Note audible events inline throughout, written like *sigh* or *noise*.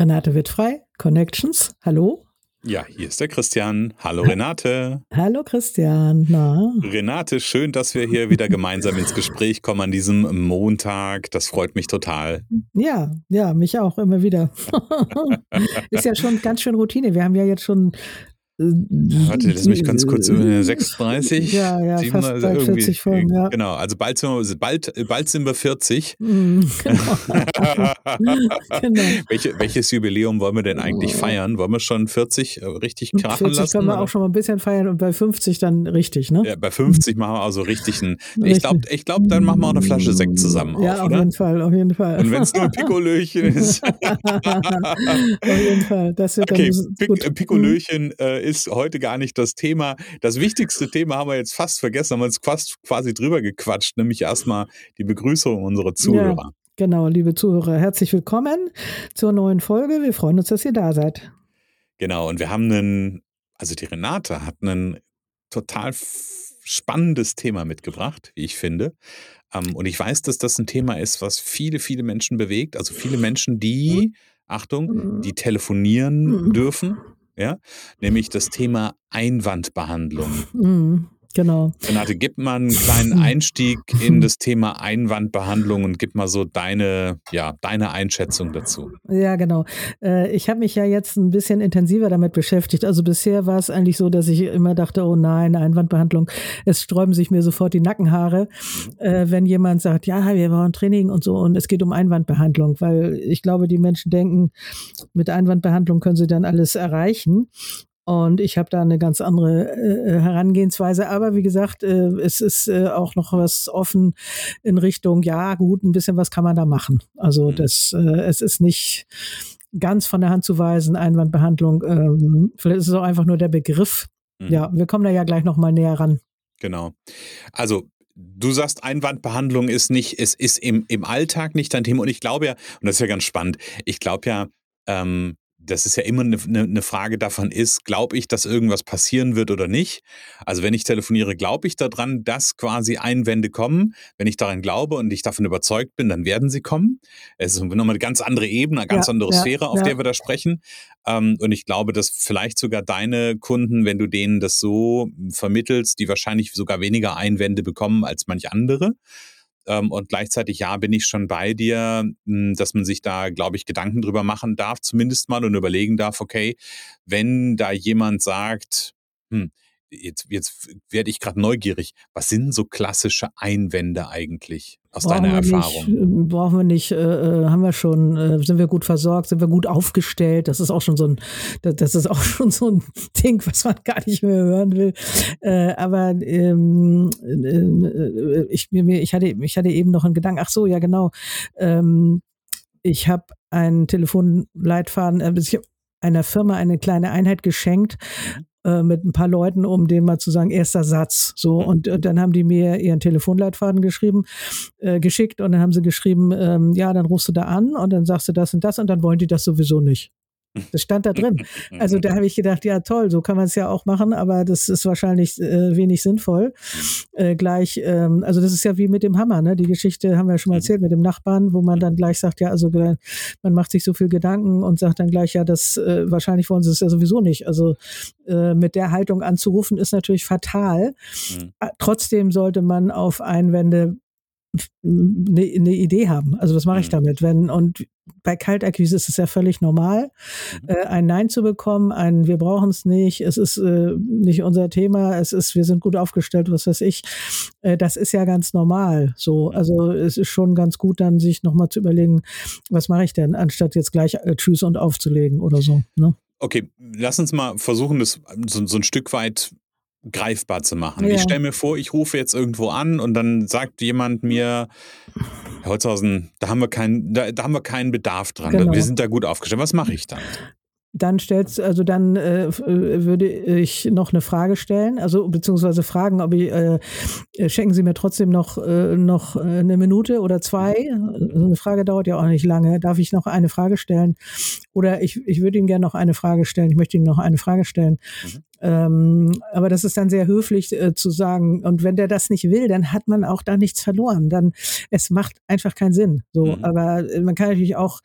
Renate Wittfrei, Connections. Hallo. Ja, hier ist der Christian. Hallo Renate. *laughs* Hallo Christian. Na? Renate, schön, dass wir hier wieder gemeinsam ins Gespräch kommen an diesem Montag. Das freut mich total. Ja, ja, mich auch immer wieder. *laughs* ist ja schon ganz schön Routine. Wir haben ja jetzt schon Warte, lass mich ganz kurz über 36. Ja, ja, 700, fast 40 Folgen, ja. Genau, also bald sind wir, bald, bald sind wir 40. Mm, genau. *laughs* genau. Welche, welches Jubiläum wollen wir denn eigentlich feiern? Wollen wir schon 40 äh, richtig krachen 40 lassen? können wir oder? auch schon mal ein bisschen feiern und bei 50 dann richtig, ne? Ja, bei 50 machen wir also richtig einen. Ich glaube, ich glaub, dann machen wir auch eine Flasche Sekt zusammen ja, auf, auf jeden Fall, auf jeden Fall. Und wenn es nur ein Pikolöchen *laughs* ist. auf jeden Fall, das wird okay, dann Pic gut. Pikolöchen äh, ist heute gar nicht das Thema. Das wichtigste *laughs* Thema haben wir jetzt fast vergessen, haben wir uns fast quasi drüber gequatscht, nämlich erstmal die Begrüßung unserer Zuhörer. Ja, genau, liebe Zuhörer, herzlich willkommen zur neuen Folge. Wir freuen uns, dass ihr da seid. Genau, und wir haben einen, also die Renate hat ein total spannendes Thema mitgebracht, wie ich finde. Ähm, und ich weiß, dass das ein Thema ist, was viele, viele Menschen bewegt. Also viele Menschen, die, Achtung, die telefonieren dürfen ja, nämlich das Thema Einwandbehandlung. Mhm. Genau. Renate, gib mal einen kleinen *laughs* Einstieg in das Thema Einwandbehandlung und gib mal so deine, ja, deine Einschätzung dazu. Ja, genau. Äh, ich habe mich ja jetzt ein bisschen intensiver damit beschäftigt. Also bisher war es eigentlich so, dass ich immer dachte, oh nein, Einwandbehandlung, es sträuben sich mir sofort die Nackenhaare, mhm. wenn jemand sagt, ja, wir brauchen Training und so und es geht um Einwandbehandlung, weil ich glaube, die Menschen denken, mit Einwandbehandlung können sie dann alles erreichen. Und ich habe da eine ganz andere äh, Herangehensweise. Aber wie gesagt, äh, es ist äh, auch noch was offen in Richtung, ja gut, ein bisschen was kann man da machen. Also mhm. das, äh, es ist nicht ganz von der Hand zu weisen, Einwandbehandlung. Ähm, vielleicht ist es auch einfach nur der Begriff. Mhm. Ja, wir kommen da ja gleich nochmal näher ran. Genau. Also du sagst, Einwandbehandlung ist nicht, es ist im, im Alltag nicht dein Thema. Und ich glaube ja, und das ist ja ganz spannend, ich glaube ja, ähm, das ist ja immer eine, eine Frage davon ist, glaube ich, dass irgendwas passieren wird oder nicht. Also wenn ich telefoniere, glaube ich daran, dass quasi Einwände kommen. Wenn ich daran glaube und ich davon überzeugt bin, dann werden sie kommen. Es ist nochmal eine ganz andere Ebene, eine ganz ja, andere ja, Sphäre, auf ja. der wir da sprechen. Ähm, und ich glaube, dass vielleicht sogar deine Kunden, wenn du denen das so vermittelst, die wahrscheinlich sogar weniger Einwände bekommen als manch andere. Ähm, und gleichzeitig, ja, bin ich schon bei dir, hm, dass man sich da, glaube ich, Gedanken drüber machen darf, zumindest mal und überlegen darf, okay, wenn da jemand sagt, hm, jetzt, jetzt werde ich gerade neugierig. Was sind so klassische Einwände eigentlich aus brauchen deiner Erfahrung? Nicht, äh, brauchen wir nicht, äh, äh, haben wir schon, äh, sind wir gut versorgt, sind wir gut aufgestellt? Das ist auch schon so ein, das ist auch *laughs* schon so ein Ding, was man gar nicht mehr hören will. Äh, aber ähm, äh, ich, mir, ich, hatte, ich hatte eben noch einen Gedanken, ach so, ja genau. Ähm, ich habe einen Telefonleitfaden, ich habe einer Firma eine kleine Einheit geschenkt. Äh, mit ein paar Leuten, um dem mal zu sagen, erster Satz. So, und, und dann haben die mir ihren Telefonleitfaden geschrieben, äh, geschickt und dann haben sie geschrieben, ähm, ja, dann rufst du da an und dann sagst du das und das und dann wollen die das sowieso nicht. Das stand da drin. Also da habe ich gedacht, ja toll, so kann man es ja auch machen, aber das ist wahrscheinlich äh, wenig sinnvoll. Äh, gleich, ähm, also das ist ja wie mit dem Hammer, ne? Die Geschichte haben wir ja schon mal mhm. erzählt mit dem Nachbarn, wo man dann gleich sagt, ja, also man macht sich so viel Gedanken und sagt dann gleich, ja, das äh, wahrscheinlich wollen sie es ja sowieso nicht. Also äh, mit der Haltung anzurufen ist natürlich fatal. Mhm. Trotzdem sollte man auf Einwände eine, eine Idee haben. Also was mache ich mhm. damit? Wenn und bei Kaltakquise ist es ja völlig normal, mhm. äh, ein Nein zu bekommen, ein Wir brauchen es nicht, es ist äh, nicht unser Thema, es ist, wir sind gut aufgestellt, was weiß ich. Äh, das ist ja ganz normal. So, mhm. also es ist schon ganz gut, dann sich nochmal zu überlegen, was mache ich denn, anstatt jetzt gleich äh, Tschüss und aufzulegen oder so. Ne? Okay, lass uns mal versuchen, das so, so ein Stück weit greifbar zu machen. Ja. Ich stelle mir vor, ich rufe jetzt irgendwo an und dann sagt jemand mir, Herr Holzhausen, da haben wir keinen, da, da haben wir keinen Bedarf dran. Genau. Wir sind da gut aufgestellt. Was mache ich dann? Dann stellst, also dann äh, äh, würde ich noch eine Frage stellen, also beziehungsweise fragen, ob ich äh, schenken Sie mir trotzdem noch äh, noch äh, eine Minute oder zwei. So eine Frage dauert ja auch nicht lange. Darf ich noch eine Frage stellen? Oder ich, ich würde Ihnen gerne noch eine Frage stellen. Ich möchte Ihnen noch eine Frage stellen. Mhm. Ähm, aber das ist dann sehr höflich äh, zu sagen. Und wenn der das nicht will, dann hat man auch da nichts verloren. Dann es macht einfach keinen Sinn. So, mhm. aber man kann natürlich auch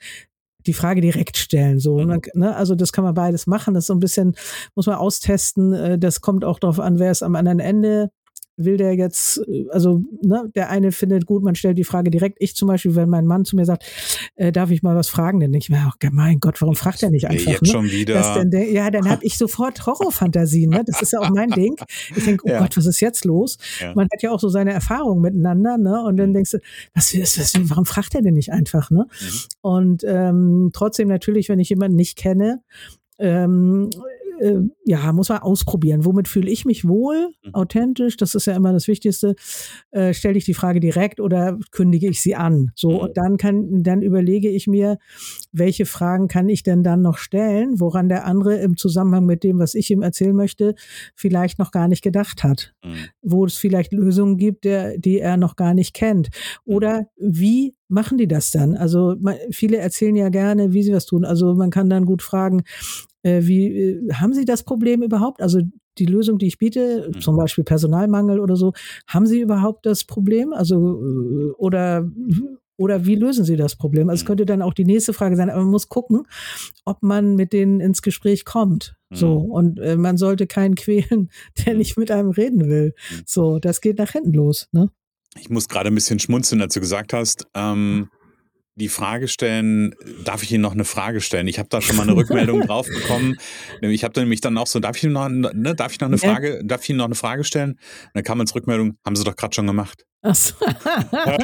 die Frage direkt stellen. So, mhm. ne? Also das kann man beides machen. Das ist so ein bisschen, muss man austesten. Äh, das kommt auch darauf an, wer ist am anderen Ende will der jetzt, also ne, der eine findet gut, man stellt die Frage direkt. Ich zum Beispiel, wenn mein Mann zu mir sagt, äh, darf ich mal was fragen, dann denke ich mir, oh, mein Gott, warum fragt er nicht einfach? Jetzt ne? schon wieder. Denn, ja, dann habe ich sofort Horrorfantasien. Ne? Das ist ja auch mein *laughs* Ding. Ich denke, oh ja. Gott, was ist jetzt los? Ja. Man hat ja auch so seine Erfahrungen miteinander, ne? Und dann mhm. denkst du, was ist das? Warum fragt er denn nicht einfach? Ne? Mhm. Und ähm, trotzdem natürlich, wenn ich jemanden nicht kenne, ähm, äh, ja, muss man ausprobieren. Womit fühle ich mich wohl, mhm. authentisch? Das ist ja immer das Wichtigste. Äh, Stelle ich die Frage direkt oder kündige ich sie an? So, mhm. und dann kann, dann überlege ich mir, welche Fragen kann ich denn dann noch stellen, woran der andere im Zusammenhang mit dem, was ich ihm erzählen möchte, vielleicht noch gar nicht gedacht hat. Mhm. Wo es vielleicht Lösungen gibt, der, die er noch gar nicht kennt. Oder mhm. wie machen die das dann? Also viele erzählen ja gerne, wie sie was tun. Also man kann dann gut fragen, äh, wie äh, haben Sie das Problem überhaupt? Also die Lösung, die ich biete, mhm. zum Beispiel Personalmangel oder so, haben Sie überhaupt das Problem? Also äh, oder oder wie lösen Sie das Problem? Also es mhm. könnte dann auch die nächste Frage sein, aber man muss gucken, ob man mit denen ins Gespräch kommt. So mhm. und äh, man sollte keinen *laughs* quälen, der nicht mit einem reden will. So, das geht nach hinten los. Ne? Ich muss gerade ein bisschen schmunzeln, als du gesagt hast. Ähm, die Frage stellen, darf ich Ihnen noch eine Frage stellen? Ich habe da schon mal eine *laughs* Rückmeldung drauf bekommen. Ich habe nämlich dann auch so, darf ich Ihnen noch, ne, darf ich noch eine Frage, darf ich Ihnen noch eine Frage stellen? Und dann kam als Rückmeldung, haben Sie doch gerade schon gemacht. Ach so. *laughs* ja,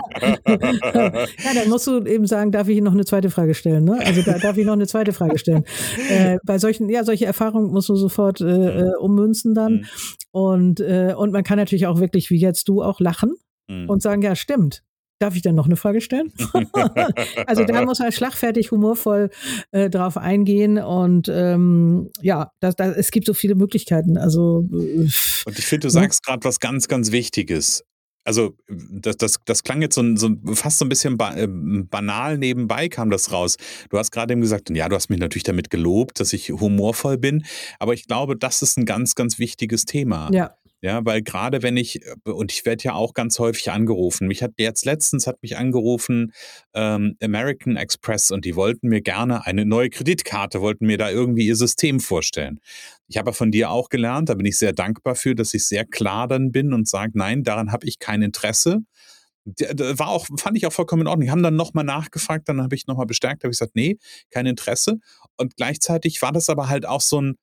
dann musst du eben sagen, darf ich Ihnen noch eine zweite Frage stellen? Ne? Also da darf ich noch eine zweite Frage stellen. *laughs* Äh, bei solchen, ja, solche Erfahrungen musst du sofort äh, äh, ummünzen dann. Mhm. Und, äh, und man kann natürlich auch wirklich, wie jetzt du, auch lachen mhm. und sagen, ja, stimmt. Darf ich dann noch eine Frage stellen? *laughs* also da muss man schlagfertig, humorvoll äh, drauf eingehen und ähm, ja, das, das, es gibt so viele Möglichkeiten. Also äh, und ich finde, du ne? sagst gerade was ganz, ganz Wichtiges. Also das, das, das klang jetzt so, so fast so ein bisschen ba äh, banal nebenbei kam das raus. Du hast gerade eben gesagt, ja, du hast mich natürlich damit gelobt, dass ich humorvoll bin, aber ich glaube, das ist ein ganz, ganz wichtiges Thema. Ja. Ja, weil gerade wenn ich, äh, und ich werde ja auch ganz häufig angerufen, mich hat jetzt letztens hat mich angerufen ähm, American Express und die wollten mir gerne eine neue Kreditkarte, wollten mir da irgendwie ihr System vorstellen. Ich habe von dir auch gelernt, da bin ich sehr dankbar für, dass ich sehr klar dann bin und sage, nein, daran habe ich kein Interesse. War auch, fand ich auch vollkommen in Ordnung. Die haben dann nochmal nachgefragt, dann habe ich nochmal bestärkt, habe ich gesagt, nee, kein Interesse. Und gleichzeitig war das aber halt auch so ein,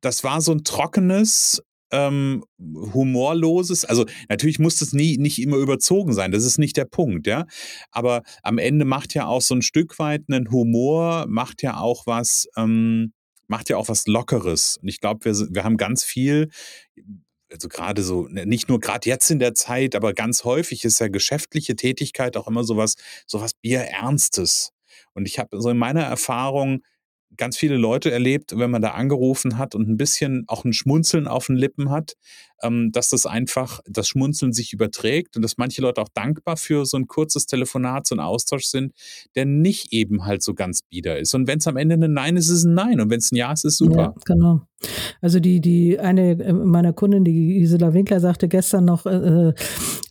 das war so ein trockenes, ähm, humorloses, also natürlich muss das nie nicht immer überzogen sein, das ist nicht der Punkt, ja. Aber am Ende macht ja auch so ein Stück weit einen Humor, macht ja auch was, ähm, macht ja auch was Lockeres. Und ich glaube, wir, wir haben ganz viel, also gerade so, ne, nicht nur gerade jetzt in der Zeit, aber ganz häufig ist ja geschäftliche Tätigkeit auch immer sowas, sowas Bierernstes. Und ich habe so in meiner Erfahrung ganz viele Leute erlebt, wenn man da angerufen hat und ein bisschen auch ein Schmunzeln auf den Lippen hat, ähm, dass das einfach, das Schmunzeln sich überträgt und dass manche Leute auch dankbar für so ein kurzes Telefonat, so ein Austausch sind, der nicht eben halt so ganz bieder ist. Und wenn es am Ende ein Nein ist, ist es ein Nein. Und wenn es ein Ja ist, ist es super. Ja, genau. Also die, die eine äh, meiner Kundin, die Gisela Winkler, sagte gestern noch, äh, äh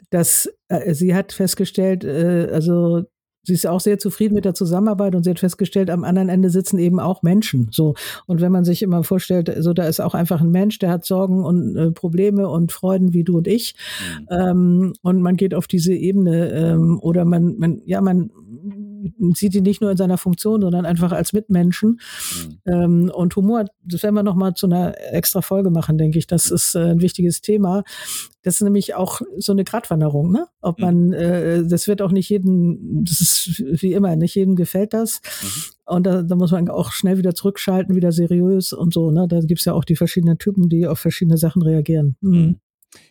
dass äh, sie hat festgestellt, äh, also sie ist auch sehr zufrieden mit der Zusammenarbeit und sie hat festgestellt, am anderen Ende sitzen eben auch Menschen. So. Und wenn man sich immer vorstellt, so da ist auch einfach ein Mensch, der hat Sorgen und äh, Probleme und Freuden wie du und ich. Mhm. Ähm, und man geht auf diese Ebene ähm, oder man, man, ja, man sieht ihn nicht nur in seiner Funktion, sondern einfach als Mitmenschen. Mhm. Ähm, und Humor, das werden wir nochmal zu einer extra Folge machen, denke ich. Das ist äh, ein wichtiges Thema. Das ist nämlich auch so eine Gratwanderung, ne? Ob mhm. man, äh, das wird auch nicht jedem, das ist wie immer, nicht jedem gefällt das. Mhm. Und da, da muss man auch schnell wieder zurückschalten, wieder seriös und so, ne? Da gibt's ja auch die verschiedenen Typen, die auf verschiedene Sachen reagieren. Mhm.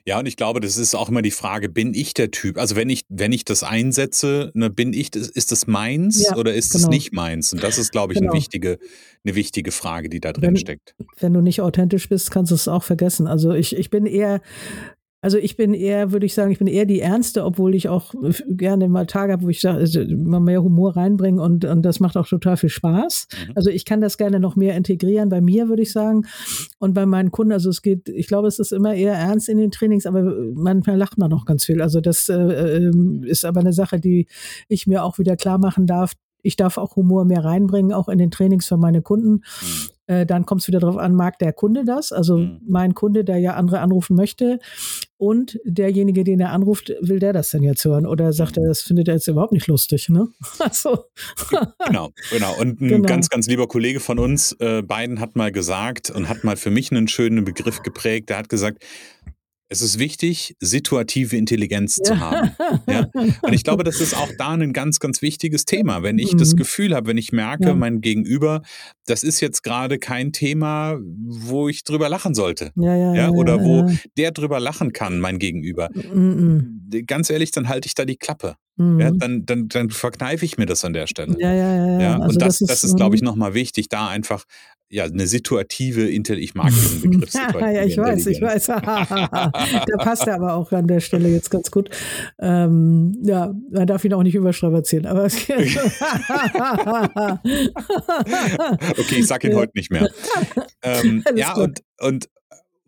Ja, und ich glaube, das ist auch immer die Frage, bin ich der Typ? Also wenn ich, wenn ich das einsetze, ne, bin ich das, ist das meins ja, oder ist es genau. nicht meins? Und das ist, glaube ich, genau. eine, wichtige, eine wichtige Frage, die da drin wenn, steckt. Wenn du nicht authentisch bist, kannst du es auch vergessen. Also ich, ich bin eher also ich bin eher, würde ich sagen, ich bin eher die Ernste, obwohl ich auch gerne mal Tage habe, wo ich sage, also mal mehr Humor reinbringen und, und das macht auch total viel Spaß. Mhm. Also ich kann das gerne noch mehr integrieren bei mir, würde ich sagen. Und bei meinen Kunden, also es geht, ich glaube, es ist immer eher ernst in den Trainings, aber manchmal lacht man noch ganz viel. Also das äh, ähm, ist aber eine Sache, die ich mir auch wieder klar machen darf, ich darf auch Humor mehr reinbringen, auch in den Trainings für meine Kunden. Mhm. Äh, dann kommt es wieder darauf an, mag der Kunde das? Also mhm. mein Kunde, der ja andere anrufen möchte und derjenige, den er anruft, will der das denn jetzt hören? Oder sagt mhm. er, das findet er jetzt überhaupt nicht lustig? Ne? *laughs* Also. genau, genau. Und ein genau. ganz, ganz lieber Kollege von uns, äh, beiden hat mal gesagt und hat mal für mich einen schönen Begriff geprägt. Der hat gesagt, es ist wichtig, situative Intelligenz zu haben. Ja? Und ich glaube, das ist auch da ein ganz, ganz wichtiges Thema. Wenn ich mhm. das Gefühl habe, wenn ich merke, ja. mein Gegenüber, das ist jetzt gerade kein Thema, wo ich drüber lachen sollte. Ja, ja, ja, oder wo der drüber lachen kann, mein Gegenüber. Mhm. Ganz ehrlich, dann halte ich da die Klappe. Mhm. Ja, dann, dann, dann verkneife ich mir das an der Stelle. Ja, ja, ja. ja. Also und das, das ist, das ist glaube ich, mhm. nochmal wichtig, da einfach ja, eine situative Intelligenz. Ich mag diesen Begriff. *laughs* ja, ich weiß, ich weiß. *laughs* da passt er aber auch an der Stelle jetzt ganz gut. Ähm, ja, man darf ihn auch nicht überstrapazieren. Aber *laughs* okay, ich sag ihn ja. heute nicht mehr. Ähm, ja, und, und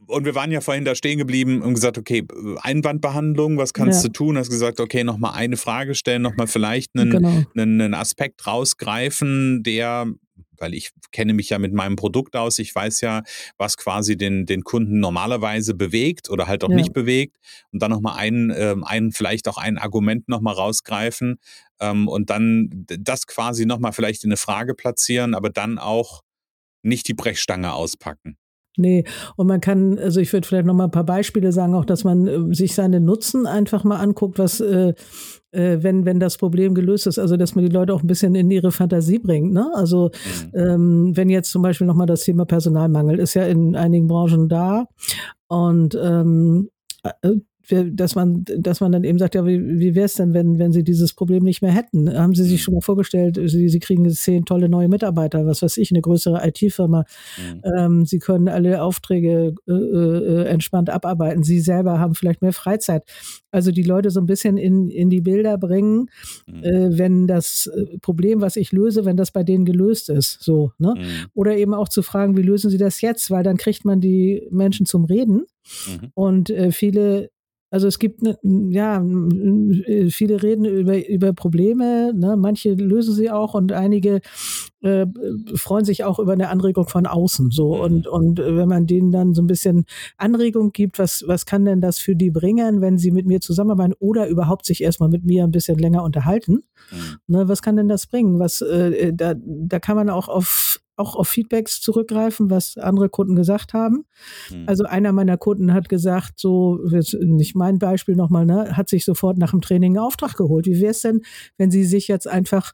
und wir waren ja vorhin da stehen geblieben und gesagt, okay, Einwandbehandlung, was kannst ja. du tun? Hast gesagt, okay, nochmal eine Frage stellen, nochmal vielleicht einen, genau. einen, einen Aspekt rausgreifen, der weil ich kenne mich ja mit meinem Produkt aus. Ich weiß ja, was quasi den, den Kunden normalerweise bewegt oder halt auch ja. nicht bewegt. Und dann nochmal ein, ähm, ein, vielleicht auch ein Argument nochmal rausgreifen ähm, und dann das quasi nochmal vielleicht in eine Frage platzieren, aber dann auch nicht die Brechstange auspacken. Nee, und man kann, also ich würde vielleicht noch mal ein paar Beispiele sagen, auch dass man äh, sich seine Nutzen einfach mal anguckt, was, äh, äh, wenn, wenn das Problem gelöst ist, also dass man die Leute auch ein bisschen in ihre Fantasie bringt. Ne? Also mhm. ähm, wenn jetzt zum Beispiel nochmal das Thema Personalmangel ist ja in einigen Branchen da und ähm, äh, dass man, dass man dann eben sagt, ja, wie, wie wäre es denn, wenn, wenn Sie dieses Problem nicht mehr hätten? Haben Sie sich mhm. schon mal vorgestellt, Sie, Sie kriegen zehn tolle neue Mitarbeiter, was weiß ich, eine größere IT-Firma. Mhm. Ähm, Sie können alle Aufträge äh, äh, entspannt abarbeiten. Sie selber haben vielleicht mehr Freizeit. Also die Leute so ein bisschen in, in die Bilder bringen, mhm. äh, wenn das äh, Problem, was ich löse, wenn das bei denen gelöst ist. So, ne? Mhm. Oder eben auch zu fragen, wie lösen Sie das jetzt? Weil dann kriegt man die Menschen zum Reden. Mhm. Und äh, viele also es gibt ne, ja viele reden über, über Probleme, ne? manche lösen sie auch und einige äh, freuen sich auch über eine Anregung von außen. So mhm. und und wenn man denen dann so ein bisschen Anregung gibt, was was kann denn das für die bringen, wenn sie mit mir zusammenarbeiten oder überhaupt sich erstmal mit mir ein bisschen länger unterhalten? Mhm. Ne, was kann denn das bringen? Was äh, da da kann man auch auf auch auf Feedbacks zurückgreifen, was andere Kunden gesagt haben. Mhm. Also einer meiner Kunden hat gesagt, so, nicht mein Beispiel nochmal, ne, hat sich sofort nach dem Training einen Auftrag geholt. Wie wäre es denn, wenn Sie sich jetzt einfach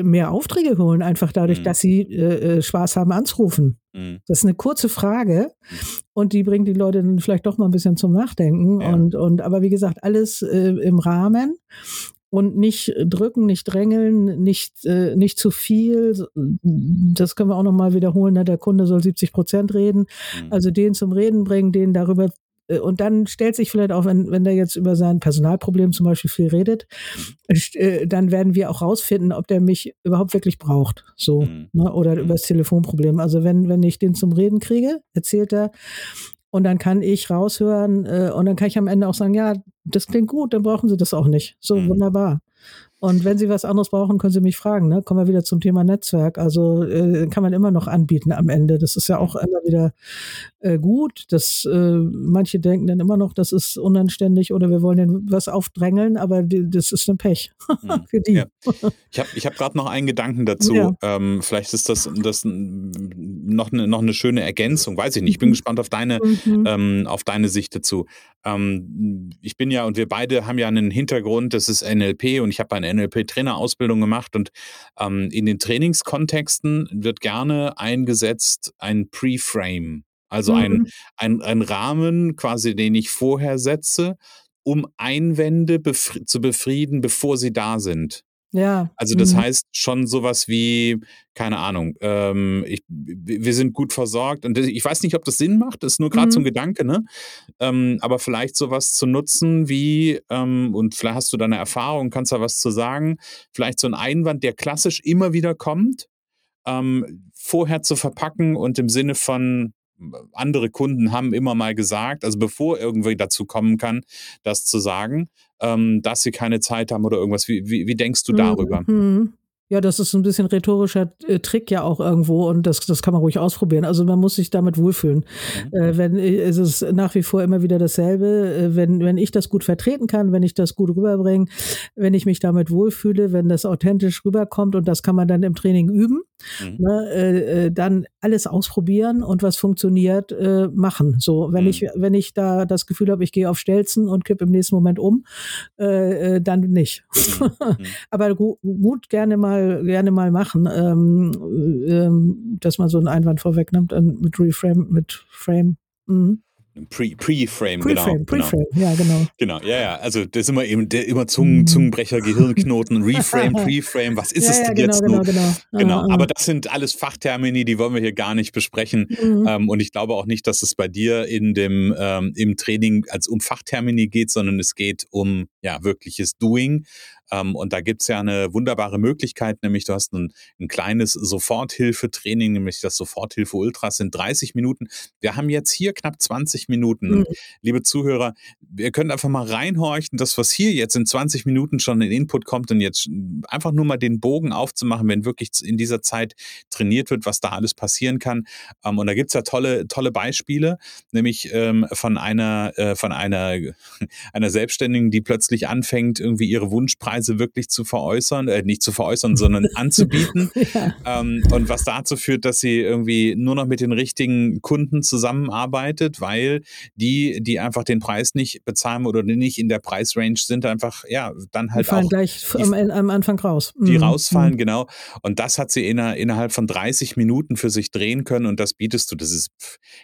mehr Aufträge holen, einfach dadurch, mhm. dass sie äh, äh, Spaß haben anzurufen. Mhm. Das ist eine kurze Frage mhm. und die bringt die Leute dann vielleicht doch mal ein bisschen zum Nachdenken. Ja. Und, und aber wie gesagt, alles äh, im Rahmen und nicht drücken, nicht drängeln, nicht, äh, nicht zu viel. Das können wir auch nochmal wiederholen. Ne? Der Kunde soll 70 Prozent reden. Mhm. Also den zum Reden bringen, den darüber äh, und dann stellt sich vielleicht auch, wenn, wenn der jetzt über sein Personalproblem zum Beispiel viel redet, mhm. äh, dann werden wir auch rausfinden, ob der mich überhaupt wirklich braucht. So, mhm. ne? oder mhm. über das Telefonproblem. Also wenn, wenn ich den zum Reden kriege, erzählt er, und dann kann ich raushören äh, und dann kann ich am Ende auch sagen, ja, das klingt gut, dann brauchen Sie das auch nicht. So mhm. wunderbar. Und wenn Sie was anderes brauchen, können Sie mich fragen. Ne? Kommen wir wieder zum Thema Netzwerk. Also äh, kann man immer noch anbieten am Ende. Das ist ja auch immer wieder äh, gut. Das, äh, manche denken dann immer noch, das ist unanständig oder wir wollen denen was aufdrängeln, aber die, das ist ein Pech *laughs* Mhm. für die. Ja. Ich habe ich hab gerade noch einen Gedanken dazu. Ja. Ähm, vielleicht ist das, das noch, eine, noch eine schöne Ergänzung. Weiß ich nicht. Ich bin Mhm. gespannt auf deine, Mhm. ähm, auf deine Sicht dazu. Ähm, ich bin ja und wir beide haben ja einen Hintergrund, das ist NLP und ich habe eine NLP-Trainerausbildung gemacht und ähm, in den Trainingskontexten wird gerne eingesetzt ein Pre-Frame, also ein, Mhm. ein, ein Rahmen quasi, den ich vorher setze, um Einwände befri zu befrieden, bevor sie da sind. Ja. Also das Mhm. heißt schon sowas wie, keine Ahnung, ähm, ich, wir sind gut versorgt und ich weiß nicht, ob das Sinn macht, das ist nur gerade so ein Mhm. Gedanke, ne? Ähm, aber vielleicht sowas zu nutzen wie, ähm, und vielleicht hast du deine Erfahrung, kannst da was zu sagen, vielleicht so ein Einwand, der klassisch immer wieder kommt, ähm, vorher zu verpacken und im Sinne von andere Kunden haben immer mal gesagt, also bevor irgendwie dazu kommen kann, das zu sagen, ähm, dass sie keine Zeit haben oder irgendwas. Wie, wie, wie denkst du darüber? Mhm. Ja, das ist ein bisschen rhetorischer äh, Trick ja auch irgendwo und das, das kann man ruhig ausprobieren. Also man muss sich damit wohlfühlen. Mhm. Äh, wenn, äh, es ist nach wie vor immer wieder dasselbe. Äh, wenn, wenn ich das gut vertreten kann, wenn ich das gut rüberbringe, wenn ich mich damit wohlfühle, wenn das authentisch rüberkommt und das kann man dann im Training üben, Mhm. ne, äh, dann alles ausprobieren und was funktioniert, äh, machen. So, wenn Mhm. ich, wenn ich da das Gefühl habe, ich gehe auf Stelzen und kipp im nächsten Moment um, dann nicht. Mhm. Mhm. *laughs* Aber gu gut gerne mal, gerne mal machen, ähm, ähm, dass man so einen Einwand vorwegnimmt äh, mit Reframe, mit Frame. Mhm. Pre- Pre-Frame, genau. Preframe, genau. Preframe, ja, genau. Genau, ja, ja. Also das ist immer eben der immer Zungen, Mhm. Zungenbrecher, Gehirnknoten, *laughs* Reframe, Preframe, was ist ja, es ja, denn genau, jetzt genau, nur? genau. Genau, Ah, ah. aber das sind alles Fachtermini, die wollen wir hier gar nicht besprechen. Mhm. Ähm, und ich glaube auch nicht, dass es bei dir in dem ähm, im Training als um Fachtermini geht, sondern es geht um ja wirkliches Doing. Ähm, und da gibt's ja eine wunderbare Möglichkeit, nämlich du hast ein, ein kleines Soforthilfetraining, nämlich das Soforthilfe Ultras sind 30 Minuten. Wir haben jetzt hier knapp 20 Minuten. Mhm. Liebe Zuhörer, ihr könnt einfach mal reinhorchen, das, was hier jetzt in 20 Minuten schon in Input kommt und jetzt einfach nur mal den Bogen aufzumachen, wenn wirklich in dieser Zeit trainiert wird, was da alles passieren kann. Ähm, und da gibt's ja tolle, tolle Beispiele, nämlich ähm, von einer, äh, von einer, *laughs* einer Selbstständigen, die plötzlich anfängt, irgendwie ihre Wunschpreise wirklich zu veräußern, äh, nicht zu veräußern, sondern *laughs* anzubieten. ja. Ähm, und was dazu führt, dass sie irgendwie nur noch mit den richtigen Kunden zusammenarbeitet, weil die, die einfach den Preis nicht bezahlen oder nicht in der Preisrange sind, einfach, ja, dann Die halt fallen auch gleich die- am, am Anfang raus. die Mhm. rausfallen, genau. Und das hat sie inner, innerhalb von 30 Minuten für sich drehen können und das bietest du. Das ist,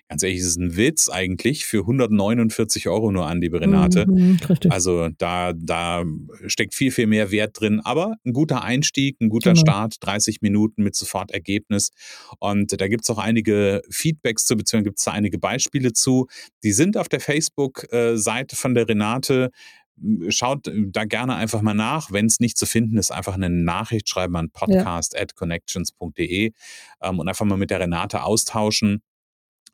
ganz ehrlich, das ist ein Witz eigentlich für 149 Euro nur an, liebe Renate. Mhm, mhm, richtig. Also da, da steckt viel, viel mehr Wert drin. Aber ein guter Einstieg, ein guter Genau. Start, 30 Minuten mit sofort Ergebnis. Und da gibt es auch einige Feedbacks zu, beziehungsweise gibt es da einige Beispiele zu. Die sind auf der Facebook-Seite von der Renate. Schaut da gerne einfach mal nach. Wenn es nicht zu finden ist, einfach eine Nachricht schreiben an podcast.connections.de ähm, und einfach mal mit der Renate austauschen.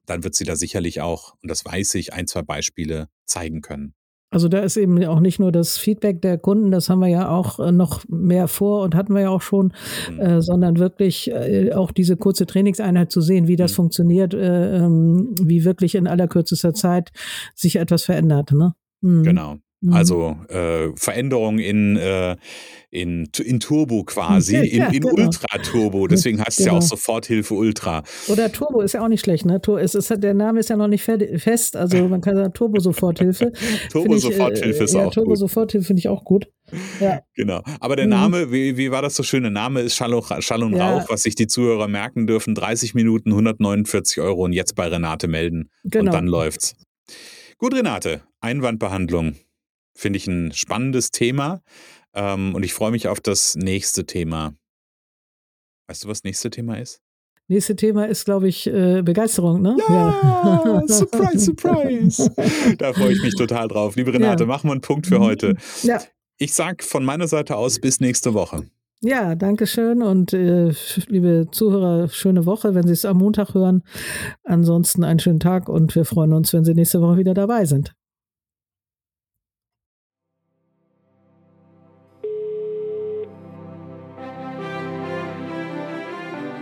Dann wird sie da sicherlich auch, und das weiß ich, ein, zwei Beispiele zeigen können. Also da ist eben auch nicht nur das Feedback der Kunden, das haben wir ja auch äh, noch mehr vor und hatten wir ja auch schon, Mhm. äh, sondern wirklich äh, auch diese kurze Trainingseinheit zu sehen, wie das Mhm. funktioniert, äh, ähm, wie wirklich in allerkürzester Zeit sich etwas verändert. Ne? Mhm. Genau. Mhm. Also äh, Veränderung in, äh, in, in Turbo quasi, in, Ja, in genau. Ultra-Turbo. *laughs* Deswegen heißt es ja auch Genau. Soforthilfe Ultra. Oder Turbo ist ja auch nicht schlecht, ne? Es ist, der Name ist ja noch nicht fe- fest, also man kann sagen Turbo-Soforthilfe. *laughs* Turbo Finde ich, äh, Soforthilfe ist ja, auch gut. Turbo-Soforthilfe finde ich auch gut. Ja. Genau. Aber der Mhm. Name, wie, wie war das so schön? Der Name ist Schall und, Schall und Ja. Rauch, was sich die Zuhörer merken dürfen. 30 Minuten, 149 Euro und jetzt bei Renate melden. Genau. Und dann läuft's. Gut, Renate, Einwandbehandlung. Finde ich ein spannendes Thema. Ähm, und ich freue mich auf das nächste Thema. Weißt du, was das nächste Thema ist? Nächste Thema ist, glaube ich, äh, Begeisterung, ne? Ja, surprise, surprise. *laughs* Da freue ich mich total drauf. Liebe Renate, Ja. machen wir einen Punkt für heute. Ja. Ich sag von meiner Seite aus bis nächste Woche. Ja, danke schön und äh, liebe Zuhörer, schöne Woche, wenn Sie es am Montag hören. Ansonsten einen schönen Tag und wir freuen uns, wenn Sie nächste Woche wieder dabei sind.